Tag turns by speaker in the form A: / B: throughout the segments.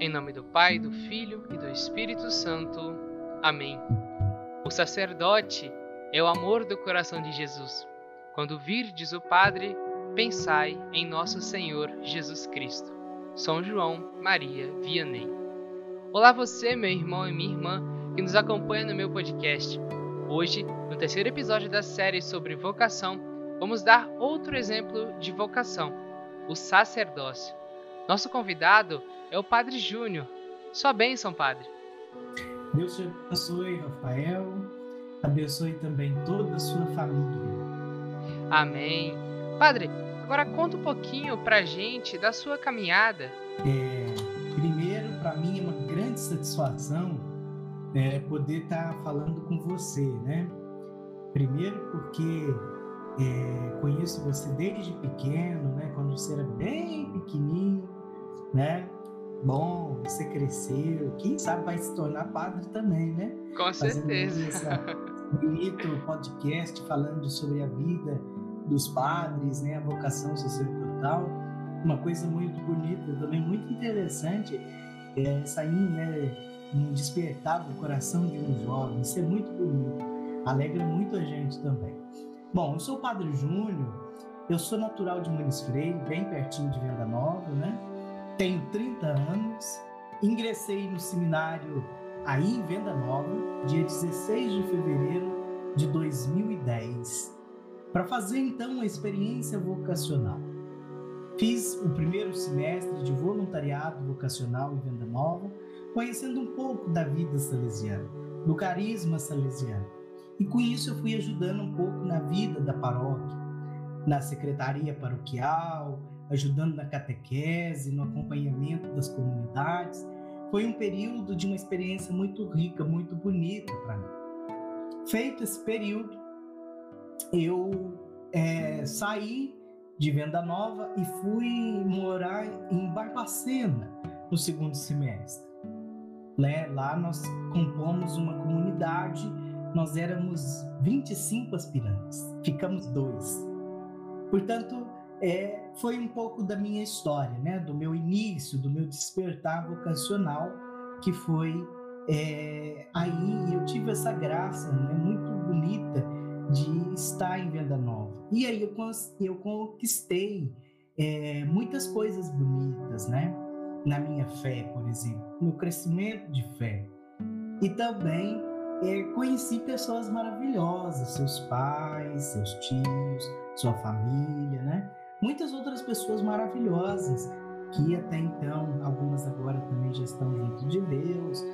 A: Em nome do Pai, do Filho e do Espírito Santo. Amém. O sacerdote é o amor do coração de Jesus. Quando virdes o Padre, pensai em nosso Senhor Jesus Cristo. São João Maria Vianney. Olá você, meu irmão e minha irmã, que nos acompanha no meu podcast. Hoje, no terceiro episódio da série sobre vocação, vamos dar outro exemplo de vocação, o sacerdócio. Nosso convidado é o Padre Júnior. Sua bênção, Padre.
B: Deus te abençoe, Rafael. Abençoe também toda a sua família.
A: Amém. Padre, agora conta um pouquinho pra gente da sua caminhada.
B: É, primeiro, para mim é uma grande satisfação é, poder estar tá falando com você, né? Primeiro porque é, conheço você desde pequeno, né? Quando você era bem pequenininho, né? bom, você cresceu, quem sabe vai se tornar padre também, né?
A: Com certeza.
B: um bonito podcast falando sobre a vida dos padres, né? A vocação sacerdotal. Uma coisa muito bonita, também muito interessante, é, saindo, né? Um despertar do coração de um jovem. Isso é muito bonito. Alegra muito a gente também. Bom, eu sou o Padre Júnior, eu sou natural de Muniz Freire, bem pertinho de Venda Nova, né? tenho 30 anos, ingressei no seminário aí em Venda Nova, dia 16 de fevereiro de 2010, para fazer então uma experiência vocacional. Fiz o primeiro semestre de voluntariado vocacional em Venda Nova, conhecendo um pouco da vida salesiana, do carisma salesiano. E com isso eu fui ajudando um pouco na vida da paróquia, na secretaria paroquial, ajudando na catequese, no acompanhamento das comunidades. Foi um período de uma experiência muito rica, muito bonita para mim. Feito esse período, eu é, saí de Venda Nova e fui morar em Barbacena no segundo semestre. Né? Lá nós compomos uma comunidade, nós éramos 25 aspirantes, ficamos dois. Portanto, é, foi um pouco da minha história, né? do meu início, do meu despertar vocacional, que foi é, aí eu tive essa graça né? muito bonita de estar em Venda Nova. E aí eu, eu conquistei é, muitas coisas bonitas, né? Na minha fé, por exemplo, no crescimento de fé. E também é, conheci pessoas maravilhosas, seus pais, seus tios, sua família, né? muitas outras pessoas maravilhosas que até então, algumas agora também já estão junto de Deus,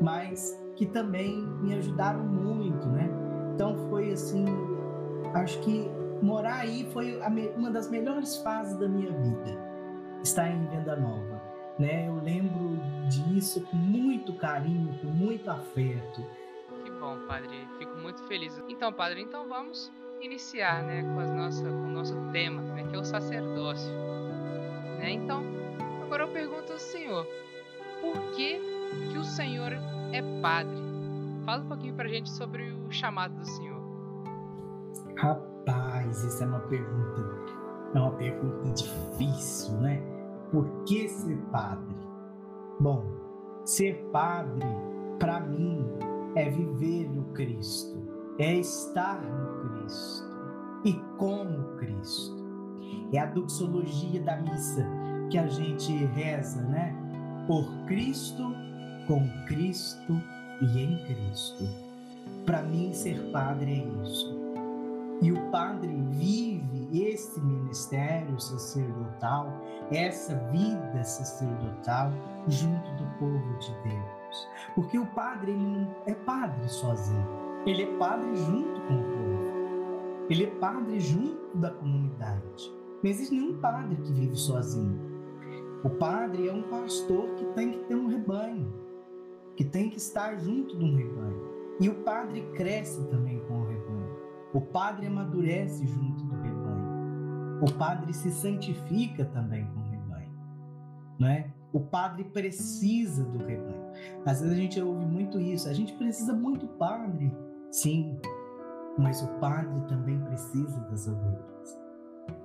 B: mas que também me ajudaram muito, né? Então foi assim, acho que morar aí foi uma das melhores fases da minha vida, estar em Venda Nova, né? Eu lembro disso com muito carinho, com muito afeto.
A: Bom, padre, fico muito feliz. Então, padre, então vamos iniciar né, com, as com o nosso tema, né, que é o sacerdócio. Né? Então, agora eu pergunto ao Senhor, por que, que o Senhor é padre? Fala um pouquinho pra gente sobre o chamado do Senhor.
B: Rapaz, essa é uma pergunta, é uma pergunta difícil, né? Por que ser padre? Bom, ser padre, para mim, é viver no Cristo é estar no Cristo e como Cristo. É a doxologia da missa que a gente reza, né? Por Cristo, com Cristo e em Cristo. Para mim, ser padre é isso. E o padre vive esse ministério sacerdotal, essa vida sacerdotal, junto do povo de Deus. Porque o padre ele não é padre sozinho ele é padre junto com o povo. Ele é padre junto da comunidade. Não existe nenhum padre que vive sozinho. O padre é um pastor que tem que ter um rebanho, que tem que estar junto de um rebanho. E o padre cresce também com o rebanho. O padre amadurece junto do rebanho. O padre se santifica também com o rebanho. Não é? O padre precisa do rebanho. Às vezes a gente ouve muito isso. A gente precisa muito padre Sim, mas o padre também precisa das ovelhas.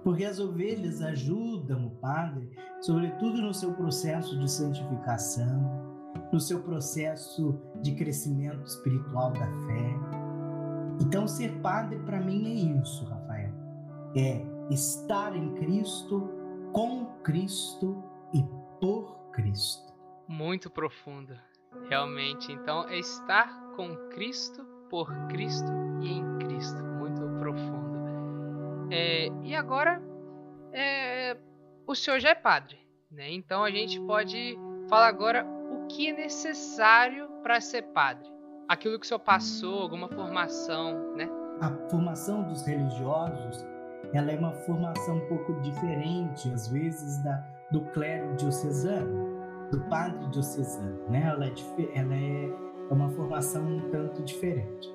B: porque as ovelhas ajudam o padre, sobretudo no seu processo de santificação, no seu processo de crescimento espiritual da fé. Então, ser padre para mim é isso, Rafael. É estar em Cristo, com Cristo e por Cristo.
A: Muito profundo, realmente. Então, é estar com Cristo, por Cristo e em Cristo. Muito profundo. É, e agora, é, o senhor já é padre, né? Então a gente pode falar agora o que é necessário para ser padre. Aquilo que o senhor passou, alguma formação, né?
B: A formação dos religiosos, ela é uma formação um pouco diferente, às vezes, da, do clero diocesano, do padre diocesano, né? Ela é, ela é uma formação um tanto diferente.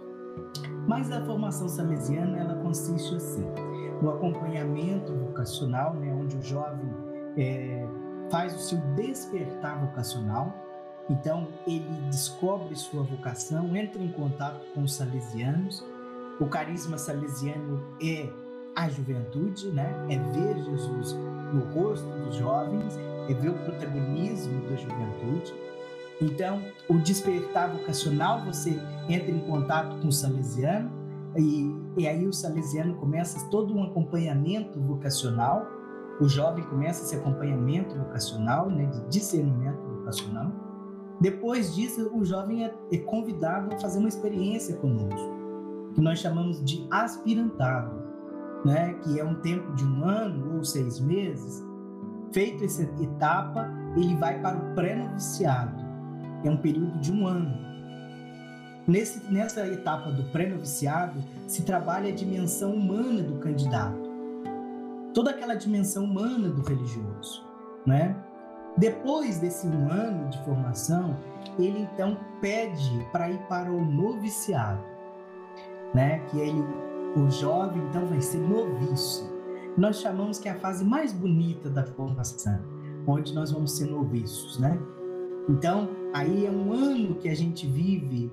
B: Mas a formação salesiana, ela consiste assim, no acompanhamento vocacional, né, onde o jovem é, faz o seu despertar vocacional. Então, ele descobre sua vocação, entra em contato com os salesianos. O carisma salesiano é a juventude, né? É ver Jesus no rosto dos jovens, é ver o protagonismo da juventude. Então, o despertar vocacional, você entra em contato com o salesiano, e, e aí o salesiano começa todo um acompanhamento vocacional, o jovem começa esse acompanhamento vocacional, né, de discernimento vocacional. Depois disso, o jovem é, é convidado a fazer uma experiência conosco, que nós chamamos de aspirantado, né, que é um tempo de um ano ou seis meses. Feito essa etapa, ele vai para o pré-noviciado, é um período de um ano. Nesse, nessa etapa do pré-noviciado, se trabalha a dimensão humana do candidato, toda aquela dimensão humana do religioso, né? Depois desse um ano de formação, ele então pede para ir para o noviciado, né? Que ele, o jovem então vai ser noviço. Nós chamamos que é a fase mais bonita da formação, onde nós vamos ser noviços, né? Então, aí é um ano que a gente vive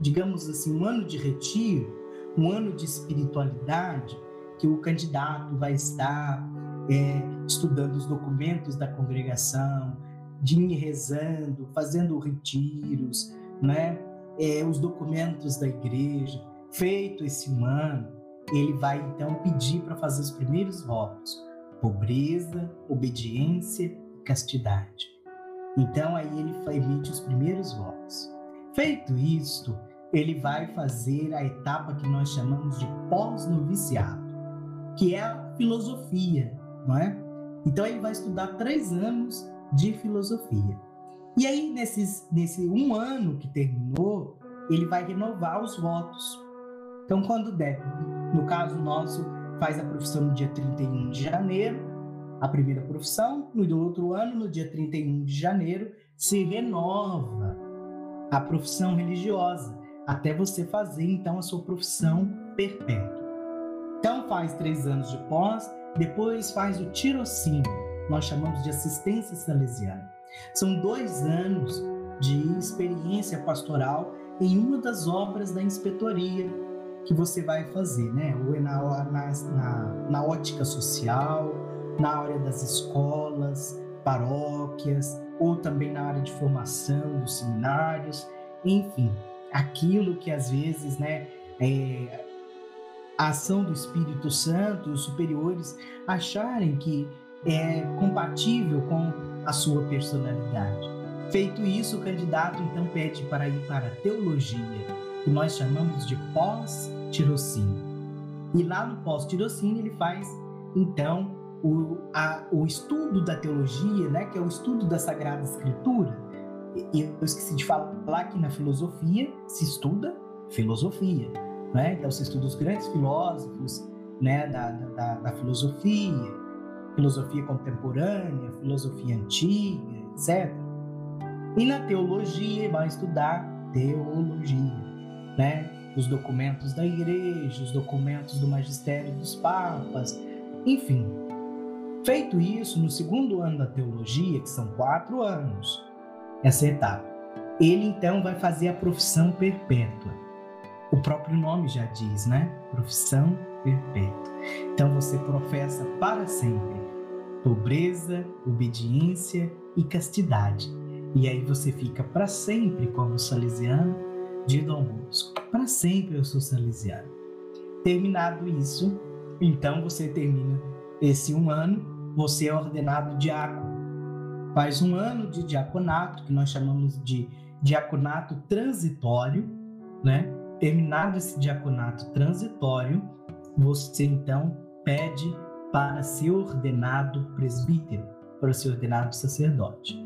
B: digamos assim, um ano de retiro, um ano de espiritualidade, que o candidato vai estar é, estudando os documentos da congregação, de ir rezando, fazendo retiros, né? É, os documentos da igreja. Feito esse ano, ele vai então pedir para fazer os primeiros votos: pobreza, obediência e castidade. Então aí ele emite os primeiros votos. Feito isto, ele vai fazer a etapa que nós chamamos de pós-noviciado, que é a filosofia, não é? Então ele vai estudar três anos de filosofia. E aí, nesses, nesse um ano que terminou, ele vai renovar os votos. Então, quando der, no caso nosso, faz a profissão no dia 31 de janeiro, a primeira profissão, no outro ano, no dia 31 de janeiro, se renova a profissão religiosa até você fazer então a sua profissão perpétua. Então faz três anos de pós, depois faz o tirocínio, nós chamamos de assistência salesiana. São dois anos de experiência pastoral em uma das obras da inspetoria que você vai fazer, né? Ou é na, na, na, na ótica social, na área das escolas, paróquias, ou também na área de formação dos seminários, enfim, aquilo que às vezes, né, é, a ação do Espírito Santo, os superiores acharem que é compatível com a sua personalidade. Feito isso, o candidato então pede para ir para a teologia, que nós chamamos de pós-tirocínio. E lá no pós-tirocínio ele faz então o, a, o estudo da teologia, né, que é o estudo da Sagrada Escritura, e eu esqueci de falar que na filosofia se estuda filosofia, né? Então se estuda os grandes filósofos, né, da, da, da filosofia, filosofia contemporânea, filosofia antiga, etc. E na teologia vai estudar teologia, né? Os documentos da igreja, os documentos do magistério dos papas, enfim. Feito isso, no segundo ano da teologia, que são quatro anos, essa etapa. Ele então vai fazer a profissão perpétua. O próprio nome já diz, né? Profissão perpétua. Então você professa para sempre pobreza, obediência e castidade. E aí você fica para sempre como salesiano de Dom Bosco. Para sempre eu sou salesiano. Terminado isso, então você termina esse um ano, você é ordenado diácono. Faz um ano de diaconato, que nós chamamos de diaconato transitório, né? Terminado esse diaconato transitório, você então pede para ser ordenado presbítero, para ser ordenado sacerdote.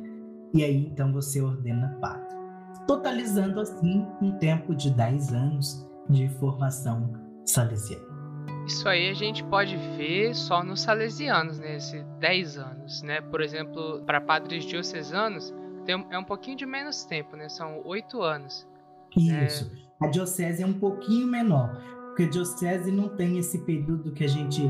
B: E aí então você ordena padre. Totalizando assim um tempo de 10 anos de formação salesiana.
A: Isso aí a gente pode ver só nos salesianos, né? Esses 10 anos, né? Por exemplo, para padres diocesanos, tem, é um pouquinho de menos tempo, né? São 8 anos.
B: Isso. É... A diocese é um pouquinho menor, porque a diocese não tem esse período que a gente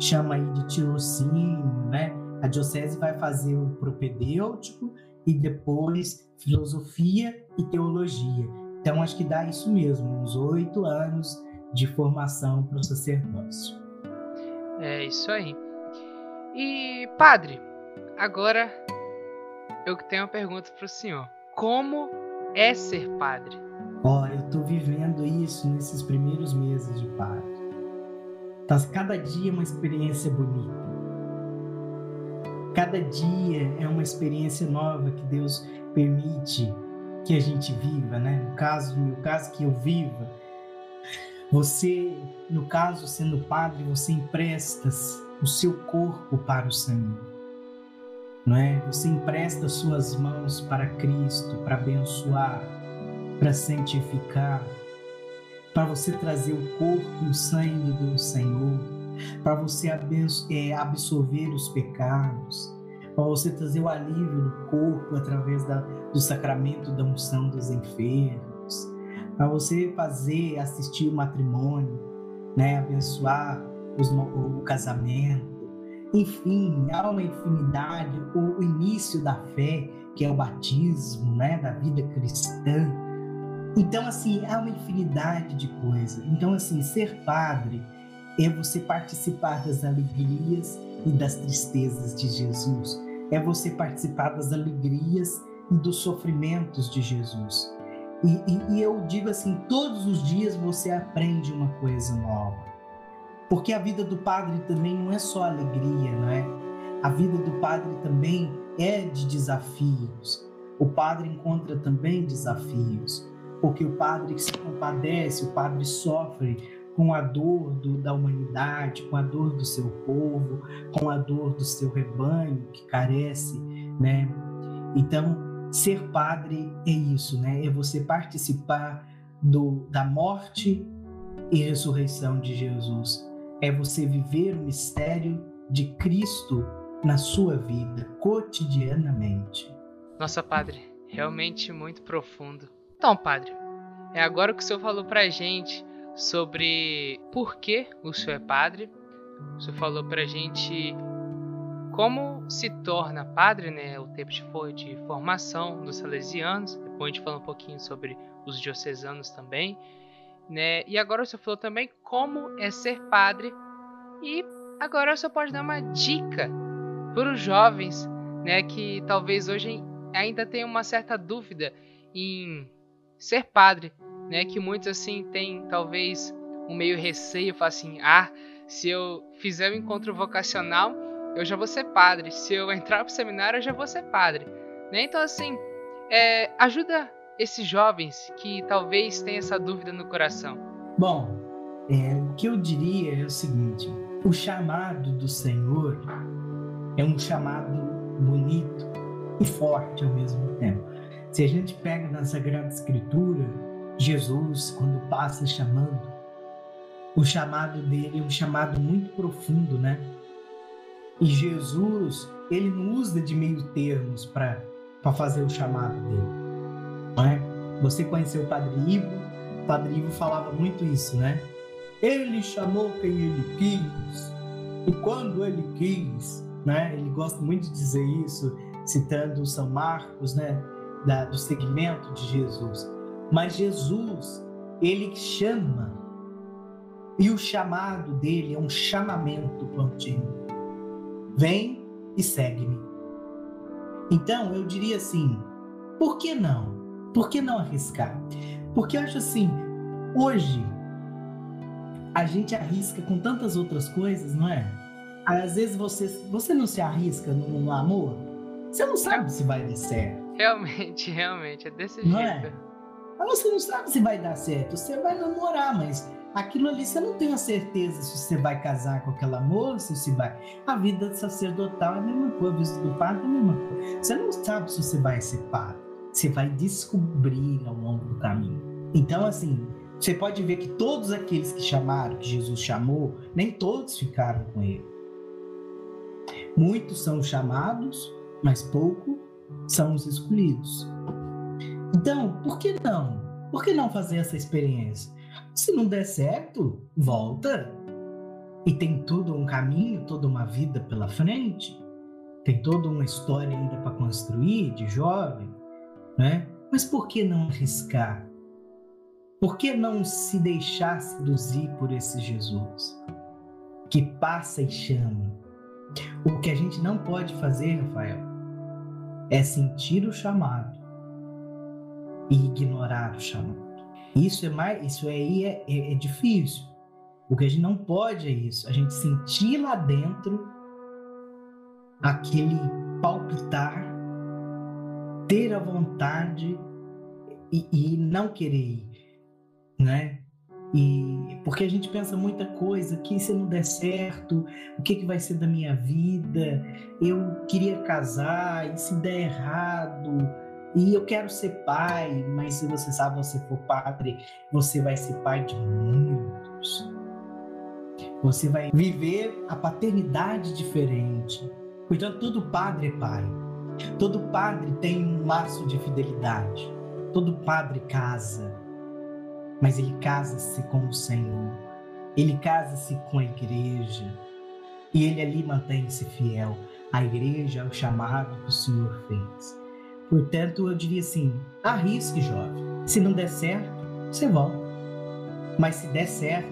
B: chama aí de tirocínio, né? A diocese vai fazer o propedêutico e depois filosofia e teologia. Então acho que dá isso mesmo, uns oito anos de formação para o sacerdócio.
A: É isso aí. E padre, agora eu tenho uma pergunta para o senhor. Como é ser padre?
B: Olha, eu estou vivendo isso nesses primeiros meses de padre. Tá, cada dia é uma experiência bonita. Cada dia é uma experiência nova que Deus permite que a gente viva, né? No caso, no meu caso, que eu viva. Você, no caso, sendo padre, você empresta o seu corpo para o Senhor. Não é? Você empresta suas mãos para Cristo, para abençoar, para santificar, para você trazer o corpo e o sangue do Senhor, para você é, absorver os pecados, para você trazer o alívio no corpo através da, do sacramento da unção dos enfermos, para você fazer, assistir o matrimônio, né, abençoar os, o, o casamento, enfim, há uma infinidade, o, o início da fé, que é o batismo, né, da vida cristã, então, assim, há uma infinidade de coisas. Então, assim, ser padre é você participar das alegrias e das tristezas de Jesus. É você participar das alegrias e dos sofrimentos de Jesus. E, e, e eu digo assim: todos os dias você aprende uma coisa nova. Porque a vida do padre também não é só alegria, não é? A vida do padre também é de desafios. O padre encontra também desafios porque o padre se compadece, o padre sofre com a dor do, da humanidade, com a dor do seu povo, com a dor do seu rebanho que carece, né? Então, ser padre é isso, né? É você participar do, da morte e ressurreição de Jesus. É você viver o mistério de Cristo na sua vida, cotidianamente.
A: Nossa, Padre, realmente muito profundo. Então, padre, é agora que o senhor falou pra gente sobre por que o senhor é padre. O senhor falou pra gente como se torna padre, né? O tempo de, formação dos salesianos. Depois a gente falou um pouquinho sobre os diocesanos também. Né? E agora o senhor falou também como é ser padre. E agora o senhor pode dar uma dica para os jovens né, que talvez hoje ainda tenham uma certa dúvida em ser padre, né? Que muitos assim têm talvez um meio receio, falam assim: "Ah, se eu fizer o um encontro vocacional, eu já vou ser padre. Se eu entrar para o seminário, eu já vou ser padre". Né? Então assim, é, ajuda esses jovens que talvez tenham essa dúvida no coração.
B: Bom, é, o que eu diria é o seguinte: o chamado do Senhor é um chamado bonito e forte ao mesmo tempo. Se a gente pega na Sagrada Escritura, Jesus, quando passa chamando, o chamado dele é um chamado muito profundo, né? E Jesus, ele não usa de meio termos para fazer o chamado dele, não é? Você conheceu o Padre Ivo? O Padre Ivo falava muito isso, né? Ele chamou quem ele quis, e quando ele quis, né? Ele gosta muito de dizer isso, citando São Marcos, né? da, do segmento de Jesus. Mas Jesus, ele chama E o chamado dele é um chamamento contínuo. Vem e segue-me. Então, eu diria assim: por que não? Por que não arriscar? Porque eu acho assim, hoje a gente arrisca com tantas outras coisas, não é? Às vezes você, você não se arrisca no, no amor, você não sabe se vai dar certo.
A: Realmente, realmente, é desse
B: não
A: jeito.
B: É? Mas você não sabe se vai dar certo. Você vai namorar, mas aquilo ali você não tem a certeza se você vai casar com aquela moça, se vai. A vida sacerdotal é a mesma coisa, a vida do padre é a mesma coisa. Você não sabe se você vai ser padre. Você vai descobrir ao longo do caminho. Então, assim, você pode ver que todos aqueles que chamaram, que Jesus chamou, nem todos ficaram com ele. Muitos são chamados, mas pouco são os escolhidos. Então, por que não? Por que não fazer essa experiência? Se não der certo, volta. E tem tudo um caminho, toda uma vida pela frente. Tem toda uma história ainda para construir de jovem, né? Mas por que não arriscar? Por que não se deixar seduzir por esse Jesus que passa e chama? O que a gente não pode fazer, Rafael, é sentir o chamado e ignorar o chamado. Isso é mais, isso aí é, é, é difícil. O que a gente não pode é isso, a gente sentir lá dentro aquele palpitar, ter a vontade e, e não querer ir, né? E porque a gente pensa muita coisa, que se não der certo, o que, que vai ser da minha vida? Eu queria casar, e se der errado, e eu quero ser pai, mas se você sabe, você for padre, você vai ser pai de muitos. Você vai viver a paternidade diferente. Portanto, todo padre é pai. Todo padre tem um laço de fidelidade. Todo padre casa mas ele casa-se com o Senhor, ele casa-se com a igreja e ele ali mantém-se fiel à igreja, ao chamado que o Senhor fez. Portanto, eu diria assim: arrisque, jovem. Se não der certo, você volta. Mas se der certo,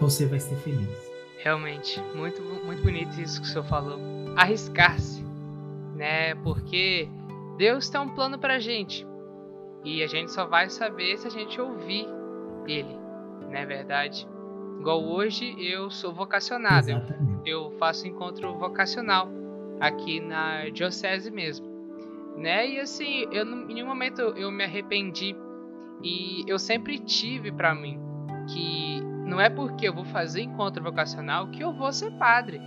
B: você vai ser feliz.
A: Realmente, muito, muito bonito isso que o senhor falou. Arriscar-se, né? Porque Deus tem um plano pra gente. E a gente só vai saber se a gente ouvir ele, não é verdade? Igual hoje eu sou vocacionado, eu, eu, faço encontro vocacional aqui na diocese mesmo, né? E assim, eu em nenhum momento eu me arrependi e eu sempre tive para mim que não é porque eu vou fazer encontro vocacional que eu vou ser padre,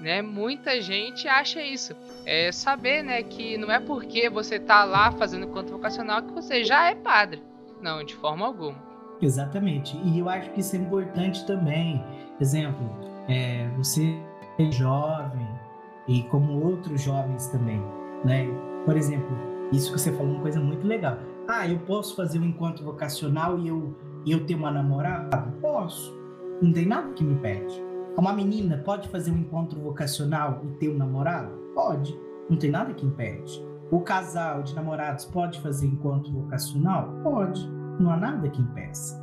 A: né? Muita gente acha isso, é saber, né, que não é porque você tá lá fazendo encontro vocacional que você já é padre, não, de forma alguma.
B: Exatamente. E eu acho que isso é importante também. Exemplo, é, você é jovem e como outros jovens também, né? Por exemplo, isso que você falou é uma coisa muito legal. Ah, eu posso fazer um encontro vocacional e eu, eu ter uma namorada? Posso. Não tem nada que me impede. Uma menina pode fazer um encontro vocacional e ter um namorado? Pode. Não tem nada que impede. O casal de namorados pode fazer encontro vocacional? Pode não há nada que impeça.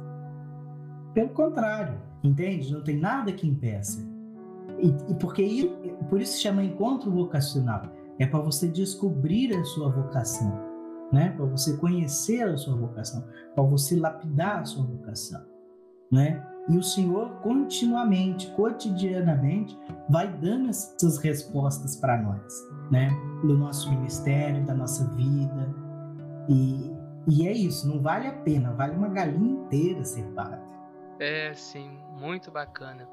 B: Pelo contrário, entende? Não tem nada que impeça. E, e porque por isso se chama encontro vocacional. É para você descobrir a sua vocação, né? Para você conhecer a sua vocação, para você lapidar a sua vocação, né? E o Senhor continuamente, cotidianamente, vai dando essas respostas para nós, né? No nosso ministério, da nossa vida. E, e é isso, não vale a pena, vale uma galinha inteira ser padre.
A: É, sim, muito bacana.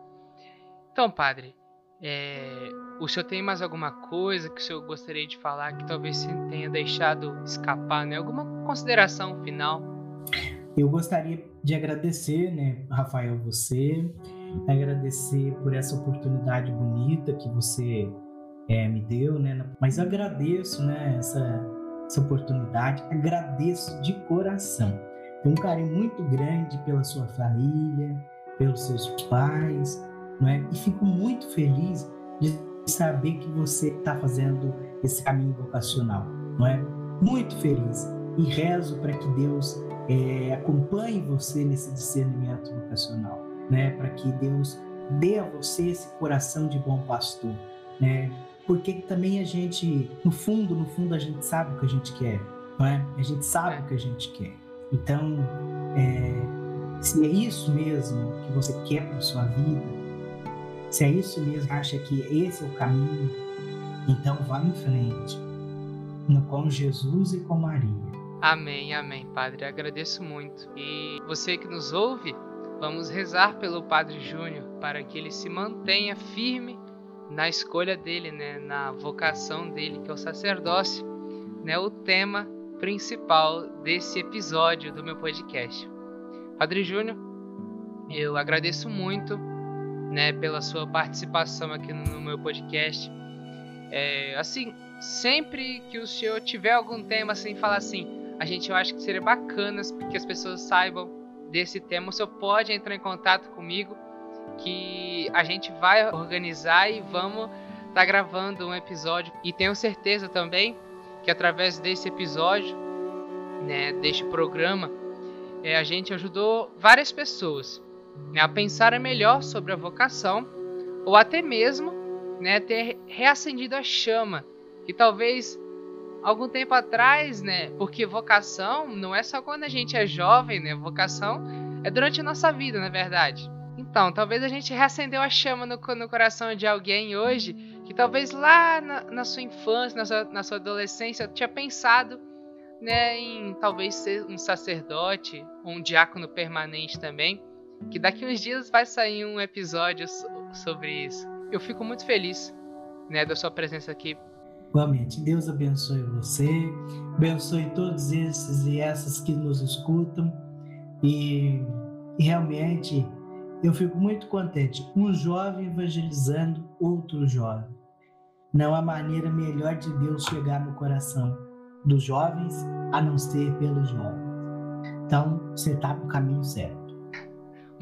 A: Então, padre, é, o senhor tem mais alguma coisa que o senhor gostaria de falar que talvez você tenha deixado escapar, né? Alguma consideração final?
B: Eu gostaria de agradecer, né, Rafael, você, agradecer por essa oportunidade bonita que você é, me deu, né? Mas agradeço, né, essa essa oportunidade. Agradeço de coração. Tenho um carinho muito grande pela sua família, pelos seus pais, não é? E fico muito feliz de saber que você está fazendo esse caminho vocacional, não é? Muito feliz e rezo para que Deus é, acompanhe você nesse discernimento vocacional, né? Para que Deus dê a você esse coração de bom pastor, né? Porque também a gente, no fundo, no fundo, a gente sabe o que a gente quer, não é? A gente sabe o que a gente quer. Então, é, se é isso mesmo que você quer para sua vida, se é isso mesmo, acha que esse é o caminho, então vá em frente, com Jesus e com Maria.
A: Amém, amém, Padre. Agradeço muito. E você que nos ouve, vamos rezar pelo Padre Júnior para que ele se mantenha firme na escolha dele, né, na vocação dele, que é o sacerdócio, né, o tema principal desse episódio do meu podcast. Padre Júnior, eu agradeço muito, né, pela sua participação aqui no, meu podcast. É, assim, sempre que o senhor tiver algum tema assim, falar assim, a gente eu acho que seria bacana que as pessoas saibam desse tema, o senhor pode entrar em contato comigo que a gente vai organizar e vamos estar tá gravando um episódio. E tenho certeza também que através desse episódio, né, deste programa, é, a gente ajudou várias pessoas né, a pensar melhor sobre a vocação ou até mesmo né, ter reacendido a chama que talvez algum tempo atrás, né, porque vocação não é só quando a gente é jovem, né, vocação é durante a nossa vida, na verdade. Então, talvez a gente reacendeu a chama no, no coração de alguém hoje que talvez lá na, na sua infância, na sua, na sua, adolescência, tinha pensado né, em talvez ser um sacerdote ou um diácono permanente também. Que daqui uns dias vai sair um episódio sobre isso. Eu fico muito feliz né, da sua presença aqui.
B: Igualmente, Deus abençoe você, abençoe todos esses e essas que nos escutam e, realmente eu fico muito contente. Um jovem evangelizando outro jovem. Não há maneira melhor de Deus chegar no coração dos jovens a não ser pelos jovens. Então, você está no caminho certo.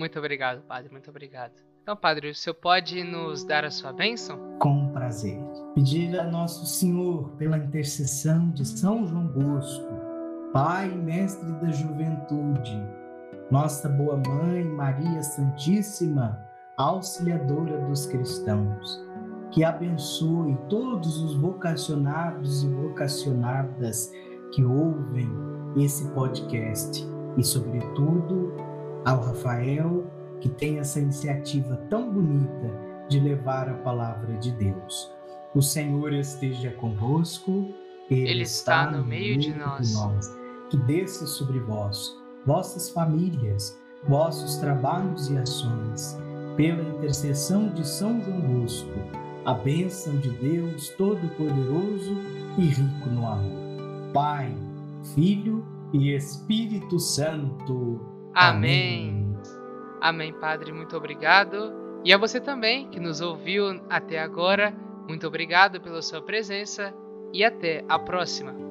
A: Muito obrigado, Padre. Muito obrigado. Então, Padre, o senhor pode nos dar a sua bênção?
B: Com prazer. Pedir a Nosso Senhor, pela intercessão de São João Bosco, Pai e Mestre da Juventude, nossa boa mãe, Maria Santíssima, auxiliadora dos cristãos, que abençoe todos os vocacionados e vocacionadas que ouvem esse podcast e, sobretudo, ao Rafael, que tem essa iniciativa tão bonita de levar a palavra de Deus. O Senhor esteja convosco,
A: Ele, Ele está, está no meio, de, nós. de nós.
B: Que desça sobre vós vossas famílias, vossos trabalhos e ações, pela intercessão de São João Bosco, a bênção de Deus Todo-Poderoso e rico no amor. Pai, Filho e Espírito Santo.
A: Amém. Amém, Padre, muito obrigado. E a você também que nos ouviu até agora, muito obrigado pela sua presença e até a próxima.